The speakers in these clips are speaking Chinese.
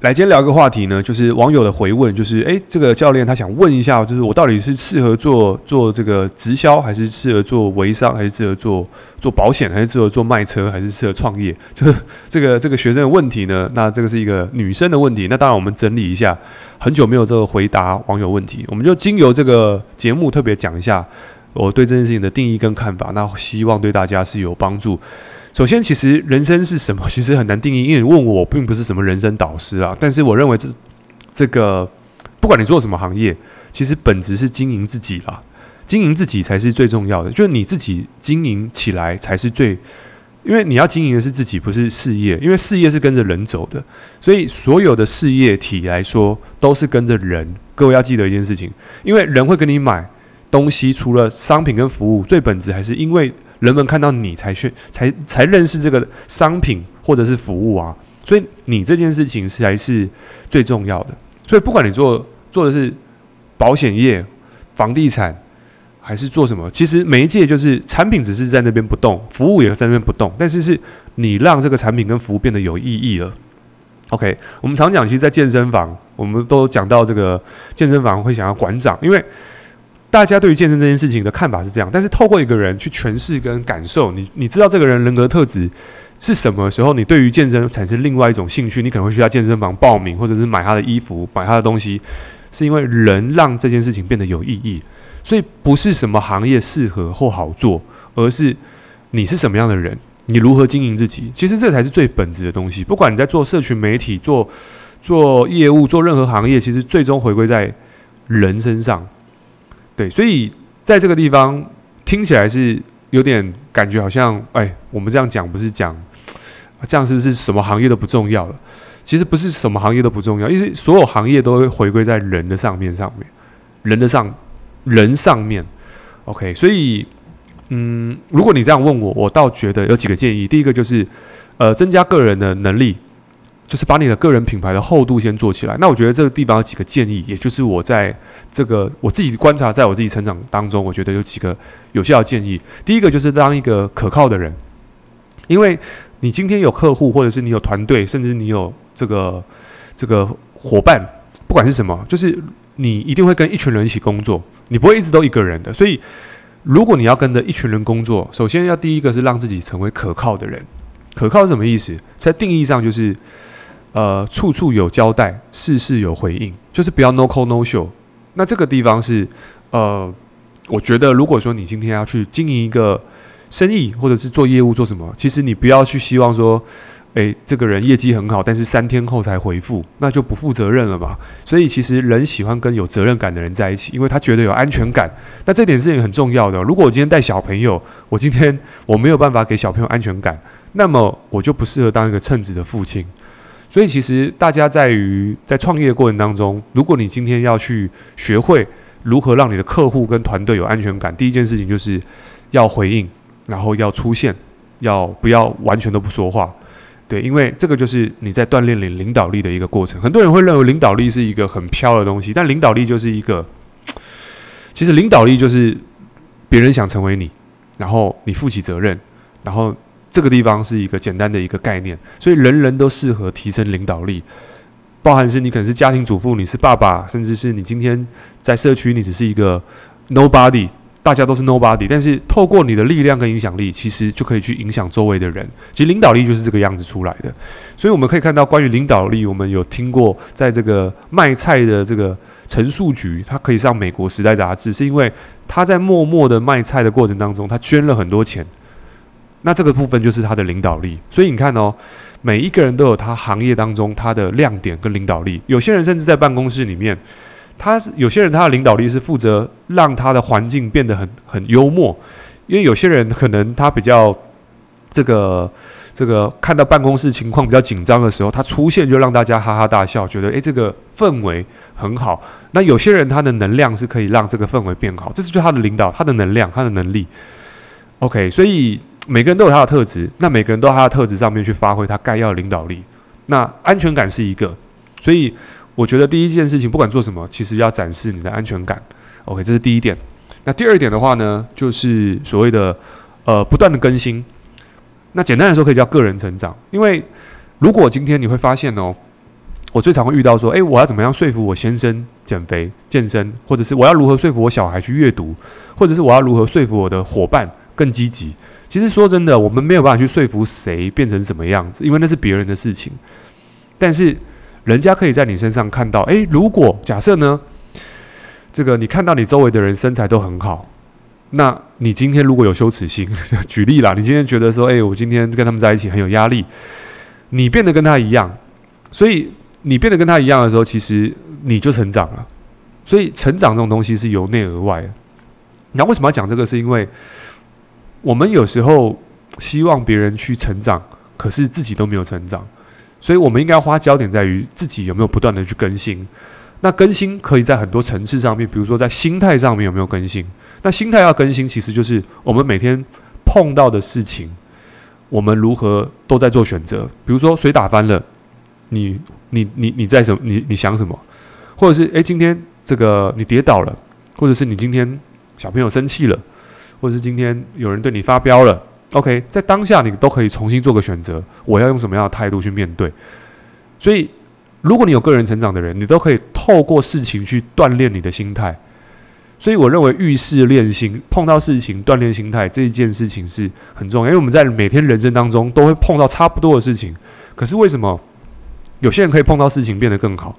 来，今天聊一个话题呢，就是网友的回问，就是哎，这个教练他想问一下，就是我到底是适合做做这个直销，还是适合做微商，还是适合做做保险，还是适合做卖车，还是适合创业？就是这个这个学生的问题呢，那这个是一个女生的问题。那当然，我们整理一下，很久没有这个回答网友问题，我们就经由这个节目特别讲一下我对这件事情的定义跟看法，那希望对大家是有帮助。首先，其实人生是什么？其实很难定义，因为你问我，并不是什么人生导师啊。但是我认为这这个，不管你做什么行业，其实本质是经营自己啦，经营自己才是最重要的。就是你自己经营起来才是最，因为你要经营的是自己，不是事业。因为事业是跟着人走的，所以所有的事业体来说都是跟着人。各位要记得一件事情，因为人会跟你买东西，除了商品跟服务，最本质还是因为。人们看到你才去才才认识这个商品或者是服务啊，所以你这件事情是还是最重要的。所以不管你做做的是保险业、房地产，还是做什么，其实媒介就是产品只是在那边不动，服务也在那边不动，但是是你让这个产品跟服务变得有意义了。OK，我们常讲，其实，在健身房，我们都讲到这个健身房会想要馆长，因为。大家对于健身这件事情的看法是这样，但是透过一个人去诠释跟感受，你你知道这个人人格特质是什么时候，你对于健身产生另外一种兴趣，你可能会去他健身房报名，或者是买他的衣服、买他的东西，是因为人让这件事情变得有意义。所以不是什么行业适合或好做，而是你是什么样的人，你如何经营自己。其实这才是最本质的东西。不管你在做社群媒体、做做业务、做任何行业，其实最终回归在人身上。对，所以在这个地方听起来是有点感觉，好像哎，我们这样讲不是讲这样，是不是什么行业都不重要了？其实不是什么行业都不重要，因为所有行业都会回归在人的上面上面，人的上人上面。OK，所以嗯，如果你这样问我，我倒觉得有几个建议。第一个就是呃，增加个人的能力。就是把你的个人品牌的厚度先做起来。那我觉得这个地方有几个建议，也就是我在这个我自己观察，在我自己成长当中，我觉得有几个有效的建议。第一个就是当一个可靠的人，因为你今天有客户，或者是你有团队，甚至你有这个这个伙伴，不管是什么，就是你一定会跟一群人一起工作，你不会一直都一个人的。所以，如果你要跟着一群人工作，首先要第一个是让自己成为可靠的人。可靠是什么意思？在定义上就是。呃，处处有交代，事事有回应，就是不要 no call no show。那这个地方是，呃，我觉得如果说你今天要去经营一个生意，或者是做业务做什么，其实你不要去希望说，诶，这个人业绩很好，但是三天后才回复，那就不负责任了嘛。所以其实人喜欢跟有责任感的人在一起，因为他觉得有安全感。那这点是很重要的。如果我今天带小朋友，我今天我没有办法给小朋友安全感，那么我就不适合当一个称职的父亲。所以，其实大家在于在创业的过程当中，如果你今天要去学会如何让你的客户跟团队有安全感，第一件事情就是要回应，然后要出现，要不要完全都不说话？对，因为这个就是你在锻炼领领导力的一个过程。很多人会认为领导力是一个很飘的东西，但领导力就是一个，其实领导力就是别人想成为你，然后你负起责任，然后。这个地方是一个简单的一个概念，所以人人都适合提升领导力，包含是你可能是家庭主妇，你是爸爸，甚至是你今天在社区，你只是一个 nobody，大家都是 nobody，但是透过你的力量跟影响力，其实就可以去影响周围的人。其实领导力就是这个样子出来的，所以我们可以看到关于领导力，我们有听过，在这个卖菜的这个陈树菊，他可以上美国时代杂志，是因为他在默默的卖菜的过程当中，他捐了很多钱。那这个部分就是他的领导力，所以你看哦，每一个人都有他行业当中他的亮点跟领导力。有些人甚至在办公室里面，他是有些人他的领导力是负责让他的环境变得很很幽默，因为有些人可能他比较这个这个看到办公室情况比较紧张的时候，他出现就让大家哈哈大笑，觉得诶，这个氛围很好。那有些人他的能量是可以让这个氛围变好，这是就他的领导，他的能量，他的能力。OK，所以。每个人都有他的特质，那每个人都在他的特质上面去发挥他该要的领导力。那安全感是一个，所以我觉得第一件事情，不管做什么，其实要展示你的安全感。OK，这是第一点。那第二点的话呢，就是所谓的呃不断的更新。那简单来说，可以叫个人成长。因为如果今天你会发现哦，我最常会遇到说，诶，我要怎么样说服我先生减肥健身，或者是我要如何说服我小孩去阅读，或者是我要如何说服我的伙伴更积极。其实说真的，我们没有办法去说服谁变成什么样子，因为那是别人的事情。但是人家可以在你身上看到，诶，如果假设呢，这个你看到你周围的人身材都很好，那你今天如果有羞耻心，举例啦，你今天觉得说，诶，我今天跟他们在一起很有压力，你变得跟他一样，所以。你变得跟他一样的时候，其实你就成长了。所以成长这种东西是由内而外的。那为什么要讲这个？是因为我们有时候希望别人去成长，可是自己都没有成长，所以我们应该花焦点在于自己有没有不断的去更新。那更新可以在很多层次上面，比如说在心态上面有没有更新。那心态要更新，其实就是我们每天碰到的事情，我们如何都在做选择。比如说水打翻了。你你你你在什么？你你想什么？或者是诶，今天这个你跌倒了，或者是你今天小朋友生气了，或者是今天有人对你发飙了。OK，在当下你都可以重新做个选择，我要用什么样的态度去面对？所以，如果你有个人成长的人，你都可以透过事情去锻炼你的心态。所以，我认为遇事练心，碰到事情锻炼心态这一件事情是很重要，因为我们在每天人生当中都会碰到差不多的事情，可是为什么？有些人可以碰到事情变得更好，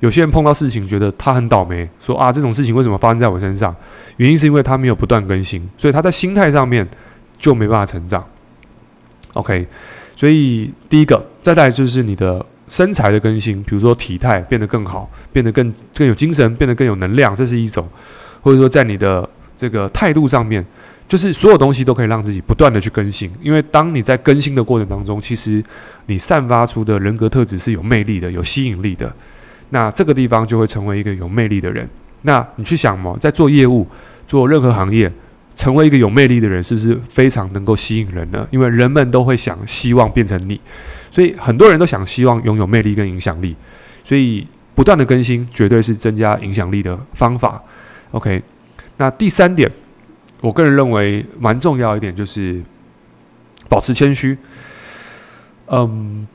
有些人碰到事情觉得他很倒霉，说啊，这种事情为什么发生在我身上？原因是因为他没有不断更新，所以他在心态上面就没办法成长。OK，所以第一个，再来就是你的身材的更新，比如说体态变得更好，变得更更有精神，变得更有能量，这是一种；或者说在你的这个态度上面。就是所有东西都可以让自己不断的去更新，因为当你在更新的过程当中，其实你散发出的人格特质是有魅力的、有吸引力的。那这个地方就会成为一个有魅力的人。那你去想嘛，在做业务、做任何行业，成为一个有魅力的人，是不是非常能够吸引人呢？因为人们都会想希望变成你，所以很多人都想希望拥有魅力跟影响力。所以不断的更新绝对是增加影响力的方法。OK，那第三点。我个人认为蛮重要一点就是保持谦虚。嗯，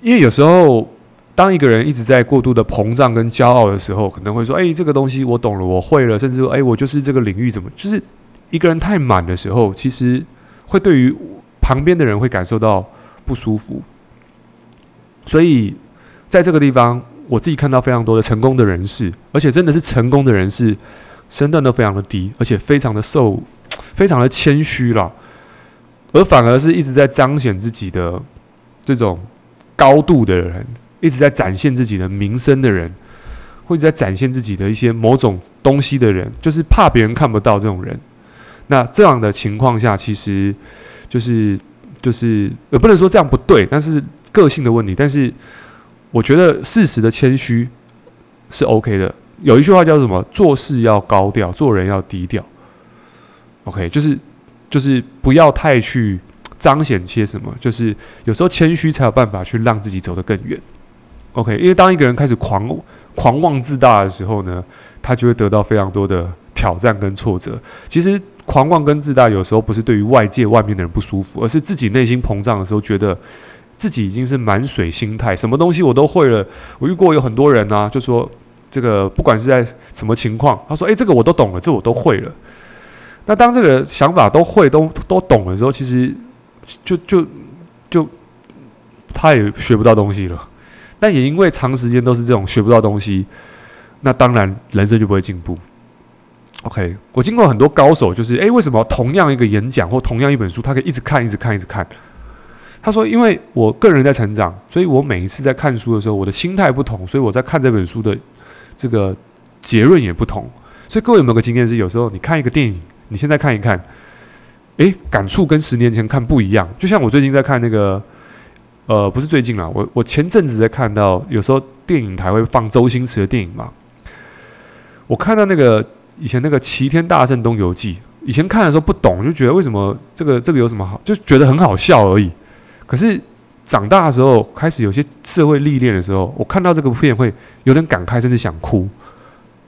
因为有时候当一个人一直在过度的膨胀跟骄傲的时候，可能会说：“哎，这个东西我懂了，我会了。”甚至说：“哎，我就是这个领域怎么？”就是一个人太满的时候，其实会对于旁边的人会感受到不舒服。所以在这个地方，我自己看到非常多的成功的人士，而且真的是成功的人士。身段都非常的低，而且非常的瘦，非常的谦虚了，而反而是一直在彰显自己的这种高度的人，一直在展现自己的名声的人，或者在展现自己的一些某种东西的人，就是怕别人看不到这种人。那这样的情况下，其实就是就是也不能说这样不对，但是个性的问题。但是我觉得适时的谦虚是 OK 的。有一句话叫什么？做事要高调，做人要低调。OK，就是就是不要太去彰显些什么，就是有时候谦虚才有办法去让自己走得更远。OK，因为当一个人开始狂狂妄自大的时候呢，他就会得到非常多的挑战跟挫折。其实狂妄跟自大有时候不是对于外界外面的人不舒服，而是自己内心膨胀的时候，觉得自己已经是满水心态，什么东西我都会了。我遇过有很多人啊，就说。这个不管是在什么情况，他说：“诶，这个我都懂了，这我都会了。”那当这个想法都会、都都懂的时候，其实就就就他也学不到东西了。但也因为长时间都是这种学不到东西，那当然人生就不会进步。OK，我经过很多高手，就是诶，为什么同样一个演讲或同样一本书，他可以一直看、一直看、一直看？他说：“因为我个人在成长，所以我每一次在看书的时候，我的心态不同，所以我在看这本书的。”这个结论也不同，所以各位有没有个经验是，有时候你看一个电影，你现在看一看，诶，感触跟十年前看不一样。就像我最近在看那个，呃，不是最近啦，我我前阵子在看到，有时候电影台会放周星驰的电影嘛，我看到那个以前那个《齐天大圣东游记》，以前看的时候不懂，就觉得为什么这个这个有什么好，就觉得很好笑而已。可是。长大的时候，开始有些社会历练的时候，我看到这个片会有点感慨，甚至想哭。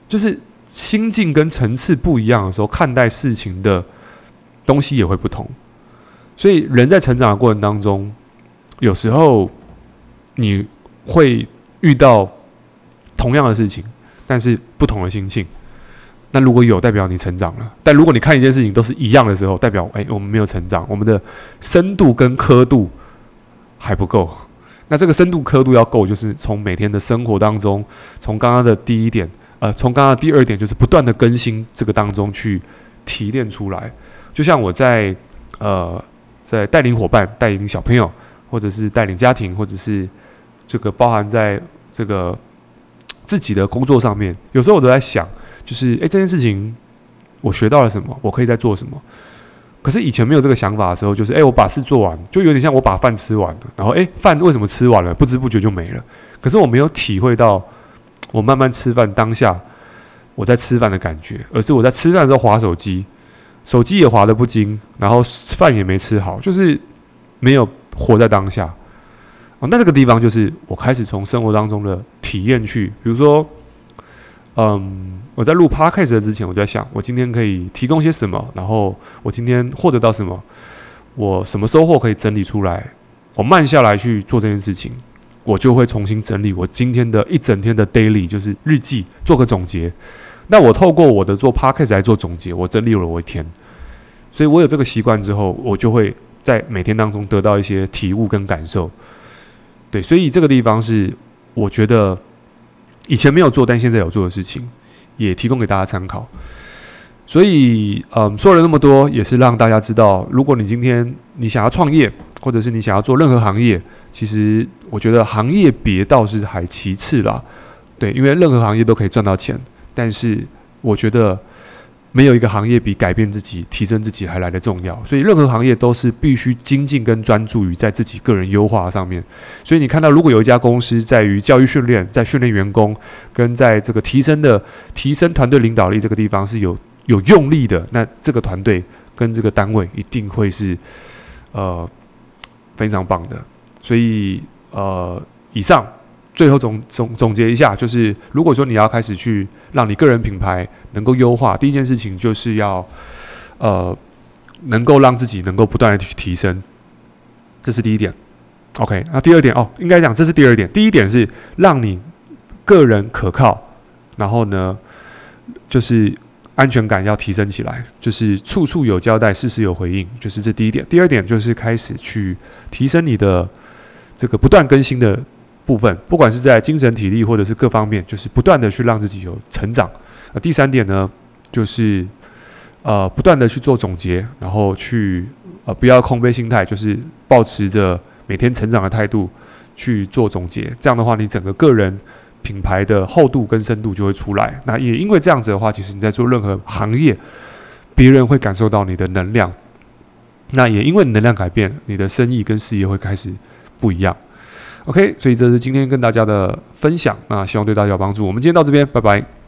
就是心境跟层次不一样的时候，看待事情的东西也会不同。所以人在成长的过程当中，有时候你会遇到同样的事情，但是不同的心境。那如果有，代表你成长了；但如果你看一件事情都是一样的时候，代表哎，我们没有成长，我们的深度跟刻度还不够。那这个深度刻度要够，就是从每天的生活当中，从刚刚的第一点，呃，从刚刚第二点，就是不断的更新这个当中去提炼出来。就像我在呃，在带领伙伴、带领小朋友，或者是带领家庭，或者是这个包含在这个自己的工作上面，有时候我都在想。就是诶，这件事情我学到了什么？我可以再做什么？可是以前没有这个想法的时候，就是诶，我把事做完，就有点像我把饭吃完了，然后诶，饭为什么吃完了？不知不觉就没了。可是我没有体会到，我慢慢吃饭当下我在吃饭的感觉，而是我在吃饭的时候划手机，手机也划得不精，然后饭也没吃好，就是没有活在当下。哦，那这个地方就是我开始从生活当中的体验去，比如说。嗯，我在录 podcast 之前，我就在想，我今天可以提供些什么，然后我今天获得到什么，我什么收获可以整理出来，我慢下来去做这件事情，我就会重新整理我今天的一整天的 daily，就是日记，做个总结。那我透过我的做 podcast 来做总结，我整理了我一天，所以我有这个习惯之后，我就会在每天当中得到一些体悟跟感受。对，所以这个地方是我觉得。以前没有做，但现在有做的事情，也提供给大家参考。所以，嗯，说了那么多，也是让大家知道，如果你今天你想要创业，或者是你想要做任何行业，其实我觉得行业别倒是还其次啦。对，因为任何行业都可以赚到钱，但是我觉得。没有一个行业比改变自己、提升自己还来得重要，所以任何行业都是必须精进跟专注于在自己个人优化上面。所以你看到，如果有一家公司在于教育训练、在训练员工，跟在这个提升的提升团队领导力这个地方是有有用力的，那这个团队跟这个单位一定会是呃非常棒的。所以呃，以上。最后总总总结一下，就是如果说你要开始去让你个人品牌能够优化，第一件事情就是要呃能够让自己能够不断的去提升，这是第一点。OK，那第二点哦，应该讲这是第二点。第一点是让你个人可靠，然后呢就是安全感要提升起来，就是处处有交代，事事有回应，就是这第一点。第二点就是开始去提升你的这个不断更新的。部分，不管是在精神体力或者是各方面，就是不断的去让自己有成长。那第三点呢，就是呃不断的去做总结，然后去呃不要空杯心态，就是保持着每天成长的态度去做总结。这样的话，你整个个人品牌的厚度跟深度就会出来。那也因为这样子的话，其实你在做任何行业，别人会感受到你的能量。那也因为能量改变，你的生意跟事业会开始不一样。OK，所以这是今天跟大家的分享，那希望对大家有帮助。我们今天到这边，拜拜。